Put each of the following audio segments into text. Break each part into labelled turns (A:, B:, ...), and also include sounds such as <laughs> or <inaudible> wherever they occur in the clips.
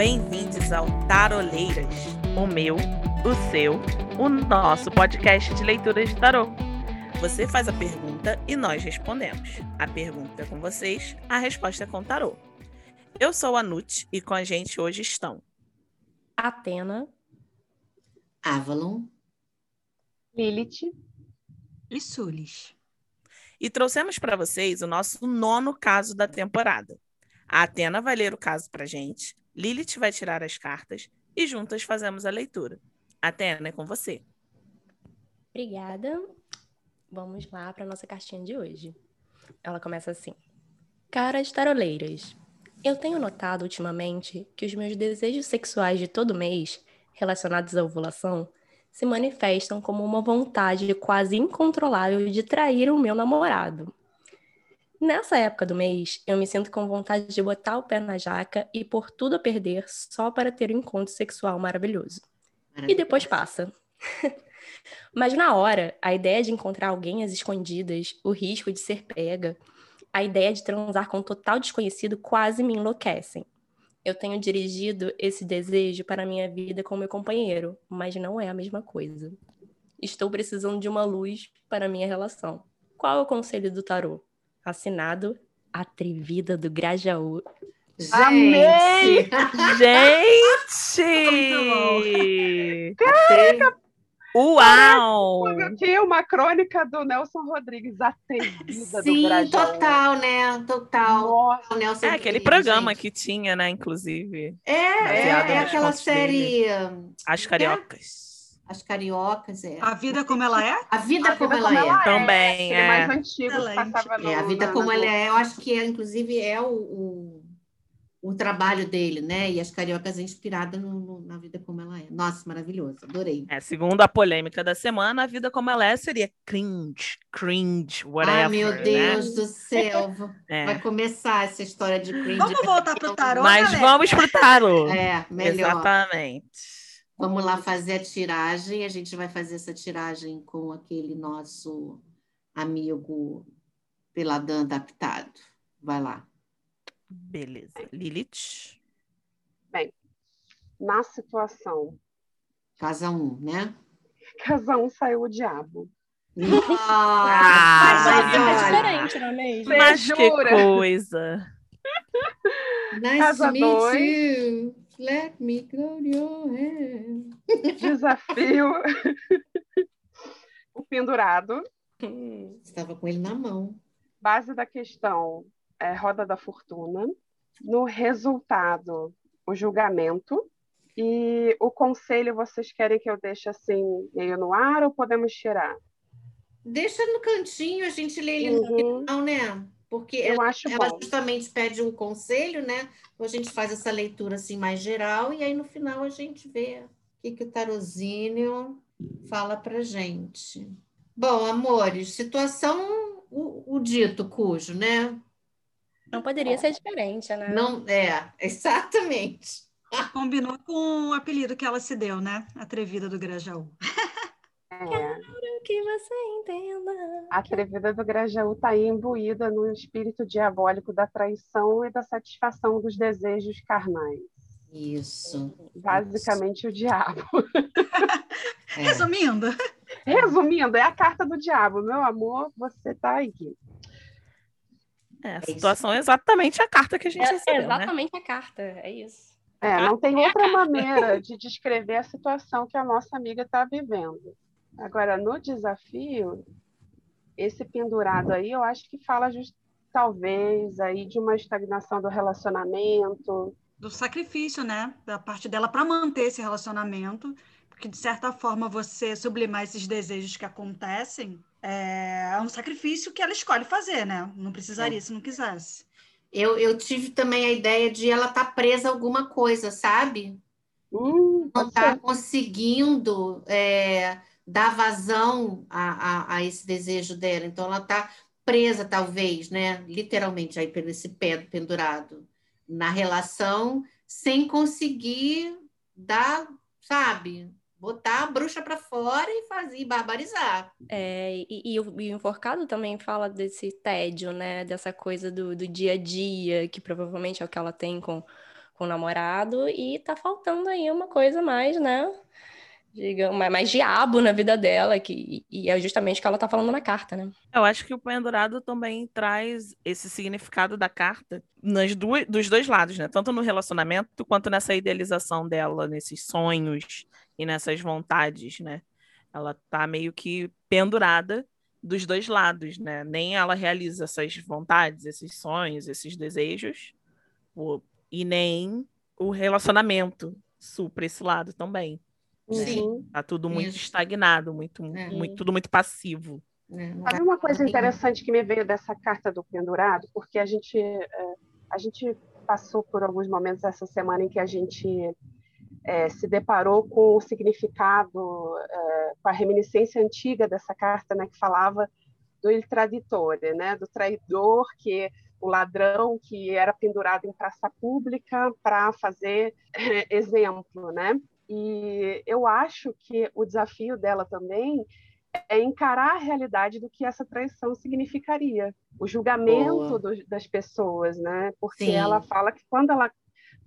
A: bem-vindos ao Taroleiras, o meu, o seu, o nosso podcast de leitura de tarô. Você faz a pergunta e nós respondemos. A pergunta é com vocês, a resposta é com tarô. Eu sou a Nut e com a gente hoje estão
B: Atena,
C: Avalon,
D: Lilith
E: e Sulis.
A: E trouxemos para vocês o nosso nono caso da temporada. A Atena vai ler o caso para gente, Lilith vai tirar as cartas e juntas fazemos a leitura. Atena, é com você.
B: Obrigada. Vamos lá para nossa cartinha de hoje. Ela começa assim: Caras taroleiras, eu tenho notado ultimamente que os meus desejos sexuais de todo mês, relacionados à ovulação, se manifestam como uma vontade quase incontrolável de trair o meu namorado. Nessa época do mês, eu me sinto com vontade de botar o pé na jaca e pôr tudo a perder só para ter um encontro sexual maravilhoso. E depois passa. <laughs> Mas na hora, a ideia de encontrar alguém às escondidas, o risco de ser pega, a ideia de transar com um total desconhecido quase me enlouquecem. Eu tenho dirigido esse desejo para a minha vida com meu companheiro, mas não é a mesma coisa. Estou precisando de uma luz para a minha relação. Qual é o conselho do tarô? Assinado Atrevida do Grajaú.
C: Gente!
D: Amei!
A: Gente! <laughs>
D: Caraca,
A: Uau!
D: Aqui uma crônica do Nelson Rodrigues, atrevida do
C: Sim,
D: Grajaú.
C: total, né? Total.
D: Nossa,
C: O Nelson
A: É aquele
C: Rodrigues,
A: programa
C: gente.
A: que tinha, né, inclusive,
C: É, é, é aquela série
A: As Cariocas.
C: As Cariocas, é.
E: A vida como ela é?
C: A Vida
D: A
C: Como
D: Vida
C: Ela
D: Como
C: É.
D: Ela
A: Também, é.
D: mais antigo passava no,
C: É, a vida
D: na-
C: como
D: na
C: ela é, eu acho que é, inclusive é o, o, o trabalho dele, né? E as cariocas é inspirada no, no- na vida como ela é. Nossa, maravilhoso, adorei.
A: É, segundo a polêmica da semana, a vida como ela é seria cringe, cringe, whatever.
C: Ai, meu
A: né?
C: Deus do céu. <laughs>
A: É.
C: Vai começar essa história de cringe.
E: Vamos voltar pro tarô,
A: Mas
E: galera?
A: vamos pro tarô.
C: É, melhor.
A: Exatamente.
C: Vamos lá fazer a tiragem. A gente vai fazer essa tiragem com aquele nosso amigo Peladão adaptado. Vai lá.
A: Beleza. Lilith.
D: Na situação,
C: Casa 1, um, né?
D: casa um saiu o diabo.
A: Ah,
B: Mas
C: olha.
B: diferente, não é mesmo?
A: Mas que coisa.
C: Nice
D: Casa
C: to meet
D: dois.
C: you. Let me go your hand.
D: Desafio. o pendurado.
C: Estava com ele na mão.
D: Base da questão é roda da fortuna. No resultado, o julgamento. E o conselho, vocês querem que eu deixe assim, meio no ar ou podemos tirar?
C: Deixa no cantinho, a gente lê ele no
D: Uhum.
C: final, né? Porque
D: Eu
C: ela,
D: acho
C: ela
D: bom.
C: justamente pede um conselho, né? Então a gente faz essa leitura assim mais geral e aí no final a gente vê o que, que o tarozinho fala pra gente. Bom, amores, situação o, o dito cujo, né?
B: Não poderia ser diferente, né?
C: Não é, <laughs> exatamente.
E: Combinou com o apelido que ela se deu, né? Atrevida do Grajaú.
D: É.
B: Que você entenda.
D: A atrevida do Grajaú está aí imbuída no espírito diabólico da traição e da satisfação dos desejos carnais.
C: Isso.
D: Basicamente, o diabo. <laughs>
C: é.
E: Resumindo,
D: Resumindo, é a carta do diabo. Meu amor, você tá aí.
A: É, a
C: isso.
A: situação é exatamente a carta que a gente
B: É,
A: recebeu, né?
B: exatamente a carta, é isso.
D: É, não tem outra maneira de descrever a situação que a nossa amiga está vivendo. Agora, no desafio, esse pendurado aí, eu acho que fala just, talvez aí de uma estagnação do relacionamento.
E: do sacrifício, né? Da parte dela para manter esse relacionamento, porque de certa forma você sublimar esses desejos que acontecem é um sacrifício que ela escolhe fazer, né? Não precisaria se não quisesse.
C: Eu, eu tive também a ideia de ela estar presa a alguma coisa, sabe?
D: Hum,
C: não está
D: ser.
C: conseguindo é, dar vazão a, a, a esse desejo dela. Então, ela está presa, talvez, né? Literalmente, aí pelo esse pé pendurado na relação, sem conseguir dar, sabe? Botar a bruxa para fora e fazer barbarizar.
B: É, e, e o, e o enforcado também fala desse tédio, né? Dessa coisa do, do dia a dia, que provavelmente é o que ela tem com, com o namorado e tá faltando aí uma coisa mais, né? Digamos, mais diabo na vida dela, que, e é justamente o que ela tá falando na carta, né?
A: Eu acho que o pendurado também traz esse significado da carta nas duas, dos dois lados, né? Tanto no relacionamento quanto nessa idealização dela, nesses sonhos e nessas vontades, né? Ela tá meio que pendurada dos dois lados, né? Nem ela realiza essas vontades, esses sonhos, esses desejos, e nem o relacionamento supra esse lado também. Sim. Tá tudo muito Isso. estagnado, muito, é. muito, tudo muito passivo.
D: É, Sabe uma coisa interessante que me veio dessa carta do pendurado? Porque a gente, é, a gente passou por alguns momentos essa semana em que a gente é, se deparou com o significado, é, com a reminiscência antiga dessa carta, né, que falava do il traditore, né, do traidor que o ladrão que era pendurado em praça pública para fazer é, exemplo, né? E eu acho que o desafio dela também é encarar a realidade do que essa traição significaria, o julgamento do, das pessoas, né? Porque Sim. ela fala que quando ela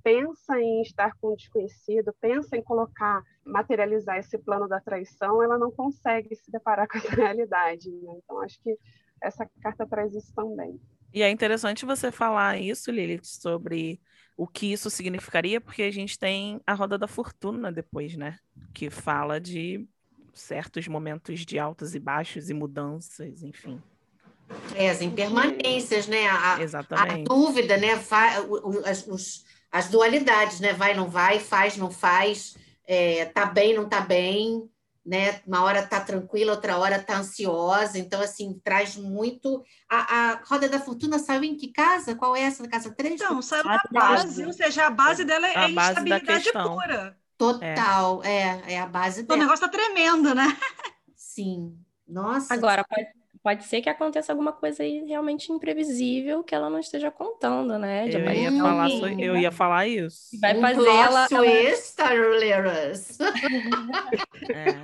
D: pensa em estar com o desconhecido, pensa em colocar, materializar esse plano da traição, ela não consegue se deparar <laughs> com essa realidade. Né? Então, acho que essa carta traz isso também.
A: E é interessante você falar isso, Lilith, sobre o que isso significaria, porque a gente tem a roda da fortuna depois, né? Que fala de certos momentos de altos e baixos e mudanças, enfim.
C: É, as impermanências, né? A,
A: Exatamente.
C: A dúvida, né? As, os, as dualidades, né? Vai, não vai, faz, não faz, é, tá bem, não tá bem né? Uma hora tá tranquila, outra hora tá ansiosa. Então, assim, traz muito. A, a Roda da Fortuna saiu em que casa? Qual é essa? Casa 3?
E: Não, saiu na base, ou seja, a base dela é a instabilidade pura.
C: Total, é. é, é a base dela.
E: O negócio tá tremendo, né?
C: Sim. Nossa.
B: Agora, pode, pode ser que aconteça alguma coisa aí realmente imprevisível que ela não esteja contando, né?
A: De eu, ia falar, eu ia falar isso.
B: Vai fazer ela.
C: Twist, <laughs>
B: é.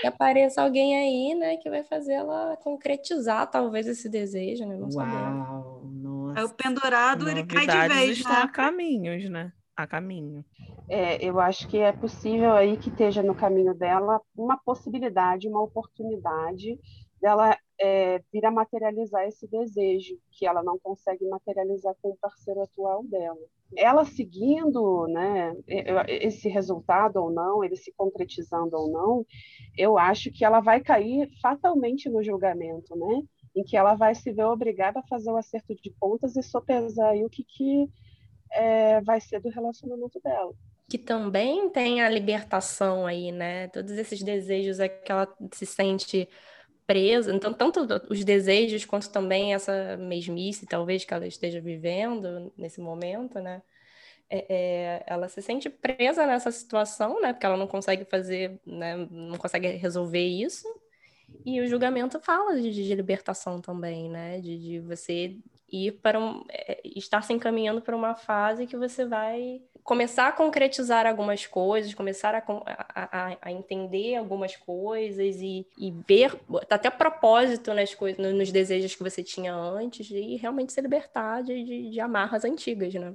B: Que apareça alguém aí, né, que vai fazer ela concretizar talvez esse desejo, né? Não
C: Uau, nossa.
E: É o pendurado, ele cai de vez,
A: estão né? a caminhos, né? A caminho.
D: É, eu acho que é possível aí que esteja no caminho dela uma possibilidade, uma oportunidade dela é, vir a materializar esse desejo que ela não consegue materializar com o parceiro atual dela. Ela seguindo né, esse resultado ou não, ele se concretizando ou não, eu acho que ela vai cair fatalmente no julgamento, né? em que ela vai se ver obrigada a fazer o acerto de contas e sopesar aí o que, que é, vai ser do relacionamento dela
B: que também tem a libertação aí, né? Todos esses desejos é que ela se sente presa, então tanto os desejos quanto também essa mesmice, talvez, que ela esteja vivendo nesse momento, né? É, é, ela se sente presa nessa situação, né? Porque ela não consegue fazer, né? Não consegue resolver isso. E o julgamento fala de, de libertação também, né? De, de você ir para um, é, estar se encaminhando para uma fase que você vai começar a concretizar algumas coisas, começar a, a, a entender algumas coisas e, e, ver até propósito nas coisas, nos desejos que você tinha antes e realmente se libertar de, de, de amarras antigas, né?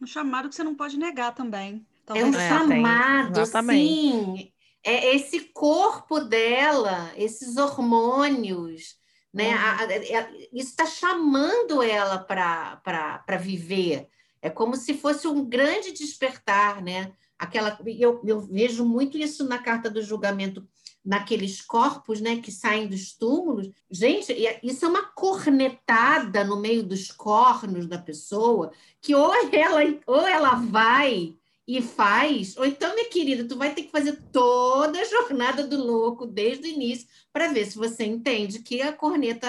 E: Um chamado que você não pode negar também.
C: Talvez. É um é, chamado, sim. É esse corpo dela, esses hormônios, né? Uhum. A, a, isso está chamando ela para viver. É como se fosse um grande despertar, né? Aquela, eu, eu vejo muito isso na carta do julgamento, naqueles corpos, né, que saem dos túmulos. Gente, isso é uma cornetada no meio dos cornos da pessoa, que ou ela, ou ela vai e faz, ou então, minha querida, tu vai ter que fazer toda a jornada do louco desde o início para ver se você entende que a corneta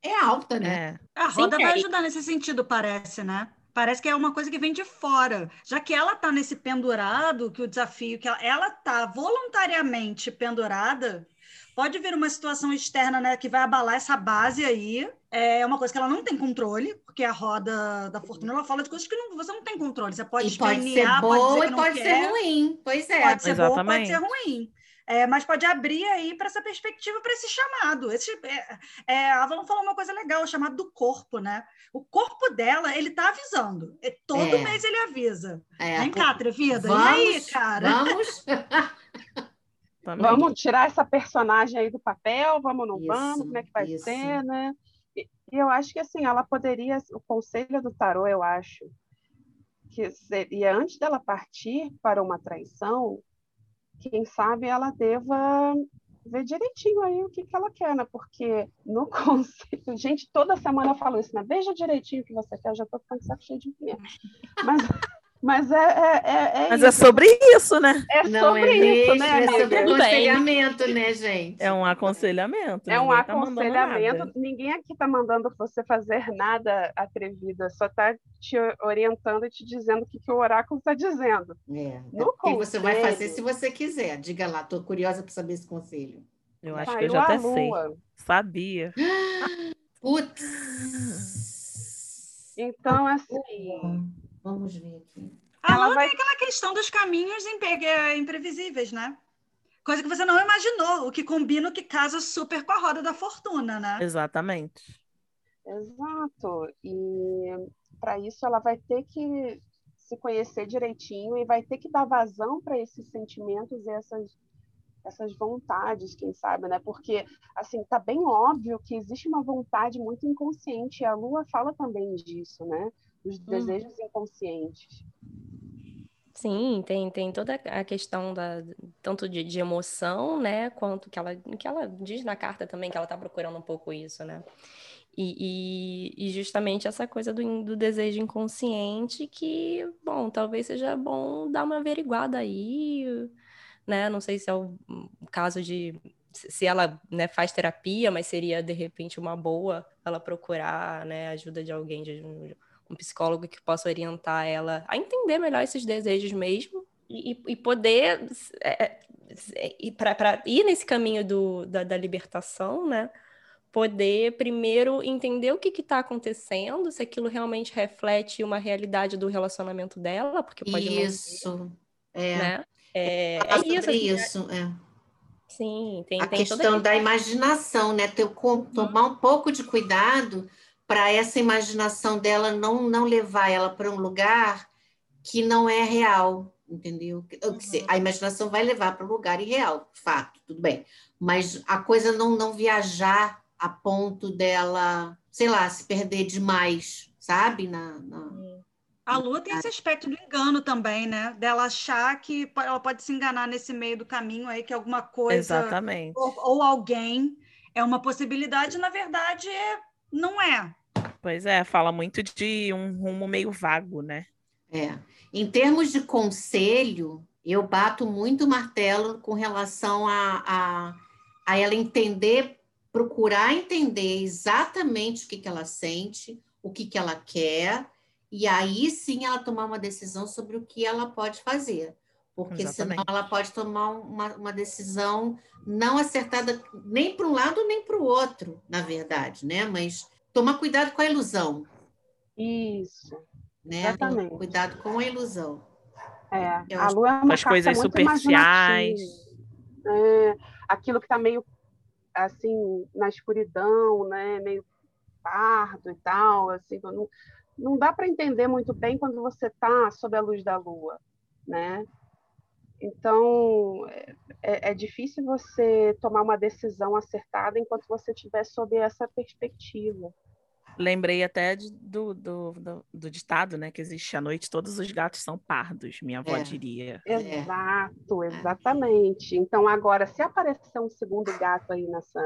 C: é alta, né?
E: É. A roda Sim, vai ajudar nesse sentido, parece, né? Parece que é uma coisa que vem de fora. Já que ela está nesse pendurado, que o desafio que ela está voluntariamente pendurada, pode vir uma situação externa né, que vai abalar essa base aí. É uma coisa que ela não tem controle, porque a roda da fortuna ela fala de coisas que não, você não tem controle. Você pode
C: e pode ser boa pode e pode quer, ser ruim. Pois é.
E: Pode ser Exatamente. boa, pode ser ruim. É, mas pode abrir aí para essa perspectiva, para esse chamado. Esse, é, é, a Avalon falou uma coisa legal, o chamado do corpo, né? O corpo dela, ele tá avisando. É, todo
C: É.
E: mês ele avisa.
C: É,
E: Vem cá, atrevida.
C: vamos,
E: e aí, cara?
C: Vamos. <laughs>
A: Também.
D: Vamos tirar essa personagem aí do papel, vamos ou não
C: Isso,
D: vamos, como é que vai
C: isso.
D: ser, né? E, e eu acho que assim, ela poderia, o conselho do tarô, eu acho, que seria antes dela partir para uma traição, quem sabe ela deva ver direitinho aí o que, que ela quer, né? Porque no <laughs> conselho, gente, toda semana eu falo isso, né? Veja direitinho o que você quer, eu já tô ficando saco cheio de ver. Mas, mas é, é, é, é
A: Mas é
D: isso.
A: sobre isso, né?
D: É
C: Não
D: sobre
C: é
D: isso,
C: mesmo,
D: né,
C: é sobre
B: bem.
C: aconselhamento, né, gente?
A: É um aconselhamento.
D: É um
A: tá
D: aconselhamento.
A: nada.
D: Ninguém aqui está mandando você fazer nada atrevida, só está te orientando e te dizendo o que, que o oráculo está dizendo.
C: É,
D: No
C: o que você vai fazer se você quiser. Diga lá, estou curiosa para saber esse conselho.
A: Eu acho que
D: Caiu
A: eu já até sei. Sabia. <gasps>
C: Putz.
D: Então, assim,
C: Vamos ver aqui.
E: A
D: Ela
E: Lua
D: vai-
E: tem aquela questão dos caminhos eh, imprevisíveis, né? Coisa que você não imaginou, o que combina, o que casa super com a roda da fortuna, né?
A: Exatamente.
D: exato. E para isso ela vai ter que se conhecer direitinho e vai ter que dar vazão para esses sentimentos e essas essas vontades, quem sabe, né? Porque assim, tá bem óbvio que existe uma vontade muito inconsciente, e a Lua fala também disso, né? Os desejos inconscientes.
B: Sim, tem, tem toda a questão da, tanto de, de emoção, né, quanto que ela, que ela diz na carta também, que ela está procurando um pouco isso, né? E, e, e justamente essa coisa do, do desejo inconsciente que, bom, talvez seja bom dar uma averiguada aí, né? Não sei se é o caso de se se ela, né, faz terapia, mas seria de repente uma boa ela procurar, né, ajuda de alguém, de um, psicólogo que possa orientar ela a entender melhor esses desejos mesmo e, e poder é, é, ir para ir nesse caminho do, da, da libertação, né? Poder primeiro entender o que está acontecendo, se aquilo realmente reflete uma realidade do relacionamento dela, porque pode não
C: Isso. É.
B: né? É, é
C: sobre
B: isso, assim,
C: isso, é.
B: sim, tem,
C: A
B: tem
C: questão da imaginação, né? Ter, com- tomar um pouco de cuidado para essa imaginação dela não, não levar ela para um lugar que não é real, entendeu? Se- A imaginação vai levar para um lugar irreal, fato, tudo bem. Mas a coisa não, não viajar a ponto dela, sei lá, se perder demais, sabe? Na, na-
E: A Lua tem esse aspecto do engano também, né? Dela achar que ela pode se enganar nesse meio do caminho aí, que alguma coisa
A: Exatamente.
E: ou, ou alguém é uma possibilidade, na verdade, é- não é.
A: Pois é, fala muito de um rumo meio vago, né?
C: É. Em termos de conselho, eu bato muito o martelo com relação a, a, a ela entender, procurar entender exatamente o que, que ela sente, o que, que ela quer, e aí sim ela tomar uma decisão sobre o que ela pode fazer. Porque senão
A: Exatamente.
C: ela pode tomar uma, uma decisão não acertada nem para um lado nem para o outro, na verdade, né? Mas tomar cuidado com a ilusão,
D: Isso.
C: né?
D: Exatamente.
C: Cuidado com a ilusão.
D: É,
C: Eu
D: a lua é uma
A: As coisas
D: muito
A: superficiais.
D: É, aquilo que está meio assim na escuridão, né, meio pardo e tal, assim, não, não dá para entender muito bem quando você está sob a luz da lua, né? Então é, é difícil você tomar uma decisão acertada enquanto você estiver sob essa perspectiva.
A: Lembrei até de- do, do, do, do ditado, né? Que existe à noite, todos os gatos são pardos, minha avó
C: É.
A: diria.
C: É.
D: Exato, exatamente. Então, agora, se aparecer um segundo gato aí nessa,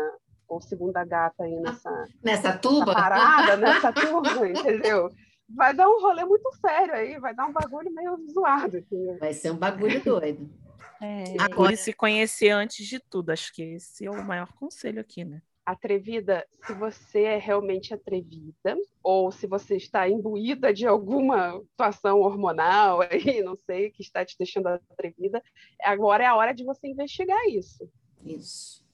D: ou segunda gata aí nessa,
C: Nessa
D: nessa
C: tuba,
D: parada, nessa turma, <laughs> entendeu? Vai dar um rolê muito sério aí, vai dar um bagulho meio zoado. entendeu?
C: vai ser um bagulho doido.
B: É,
A: Procure se conhecer antes de tudo. Acho que esse é o maior conselho aqui, né?
D: Atrevida, se você é realmente atrevida, ou se você está imbuída de alguma situação hormonal <laughs> aí, não sei, que está te deixando atrevida, agora é a hora de você investigar isso.
C: Isso.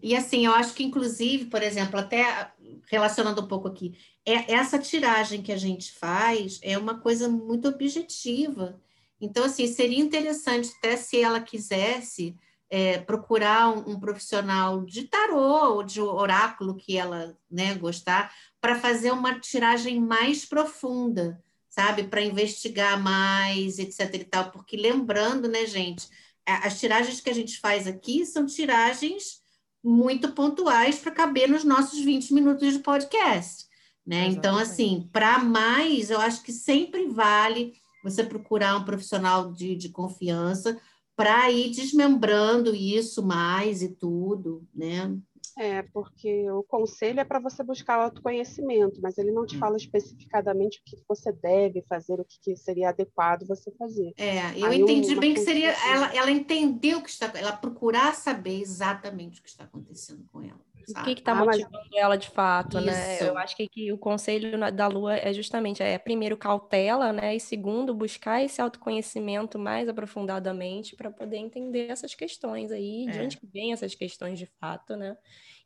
C: E assim, eu acho que, inclusive, por exemplo, até relacionando um pouco aqui, é, essa tiragem que a gente faz é uma coisa muito objetiva. Então, assim, seria interessante, até se ela quisesse, é, procurar um, um, profissional de tarô ou de oráculo que ela né, gostar, para fazer uma tiragem mais profunda, sabe? Para investigar mais, etc. e tal. Porque lembrando, né, gente, as tiragens que a gente faz aqui são tiragens muito pontuais para caber nos nossos 20 minutos de podcast. Né? Então, assim, para mais, eu acho que sempre vale você procurar um profissional de, de confiança para ir desmembrando isso mais e tudo, né?
D: É, porque o conselho é para você buscar o autoconhecimento, mas ele não te hum. fala especificadamente o que você deve fazer, o que seria adequado você fazer.
C: É, eu Aí entendi bem que seria ela, ela entendeu o que está, ela procurar saber exatamente o que está acontecendo com ela.
B: O que está ah, motivando mas... ela de fato, Isso. né? Eu acho que, que, o conselho da Lua é justamente, é primeiro cautela, né? E segundo, buscar esse autoconhecimento mais aprofundadamente para poder entender essas questões aí, é. de onde vem essas questões de fato, né?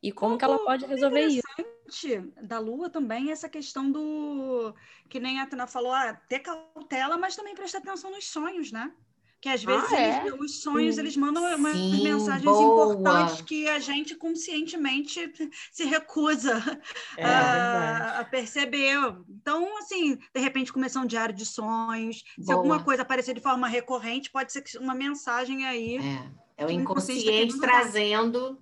B: E como que ela pode resolver isso.
E: Da Lua também essa questão do que nem a Tana falou, ah, ter cautela, mas também prestar atenção nos sonhos, né? Que às vezes ah, é? eles, os sonhos eles mandam umas Sim, mensagens boa. importantes que a gente conscientemente <laughs> se recusa é, a, a, perceber. Então, assim, de repente começar um diário de sonhos, boa. se alguma coisa aparecer de forma recorrente, pode ser uma mensagem aí.
C: É, é o inconsciente trazendo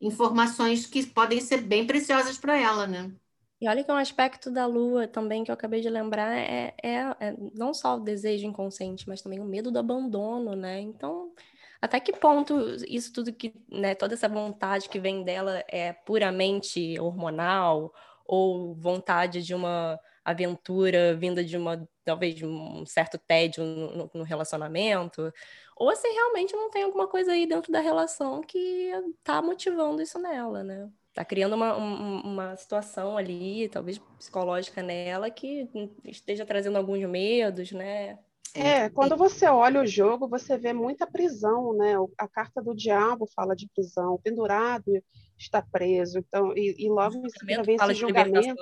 C: informações que podem ser bem preciosas para ela, né?
B: E olha que um aspecto da lua também que eu acabei de lembrar é, é, é, não só o desejo inconsciente, mas também o medo do abandono, né? Então, até que ponto isso tudo que, né, toda essa vontade que vem dela é puramente hormonal ou vontade de uma aventura vinda de uma, talvez, um certo tédio no, no relacionamento, ou se realmente não tem alguma coisa aí dentro da relação que tá motivando isso nela, né? Tá criando uma, uma situação ali, talvez psicológica nela, que esteja trazendo alguns medos, né?
D: É, quando você olha o jogo, você vê muita prisão, né? A carta do diabo fala de prisão, o pendurado está preso, então e, e logo em seguida vem esse julgamento.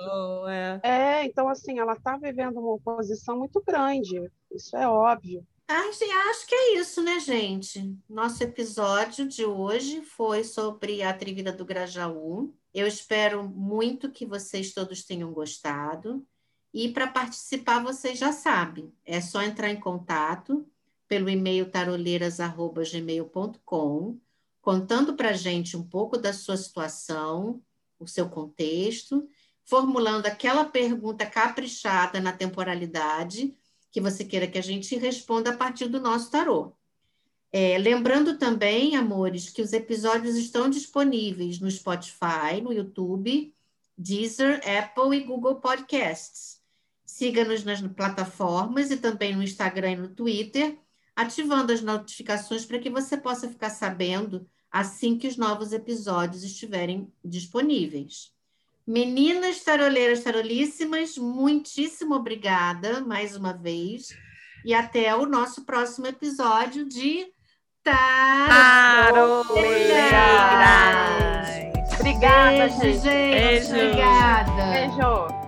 D: É. é, então assim, ela está vivendo uma oposição muito grande, isso é óbvio.
C: Acho que é isso, né, gente? Nosso episódio de hoje foi sobre a Trivida do Grajaú. Eu espero muito que vocês todos tenham gostado. E para participar, vocês já sabem, é só entrar em contato pelo e-mail taroleiras.gmail.com, contando para a gente um pouco da sua situação, o seu contexto, formulando aquela pergunta caprichada na temporalidade que você queira que a gente responda a partir do nosso tarô. É, lembrando também, amores, que os episódios estão disponíveis no Spotify, no YouTube, Deezer, Apple e Google Podcasts. Siga-nos nas plataformas e também no Instagram e no Twitter, ativando as notificações para que você possa ficar sabendo assim que os novos episódios estiverem disponíveis. Meninas taroleiras tarolíssimas, muitíssimo obrigada mais uma vez. E até o nosso próximo episódio de Taroleiras.
D: Obrigada, Beijo, gente.
C: Beijo. Obrigada.
D: Beijo.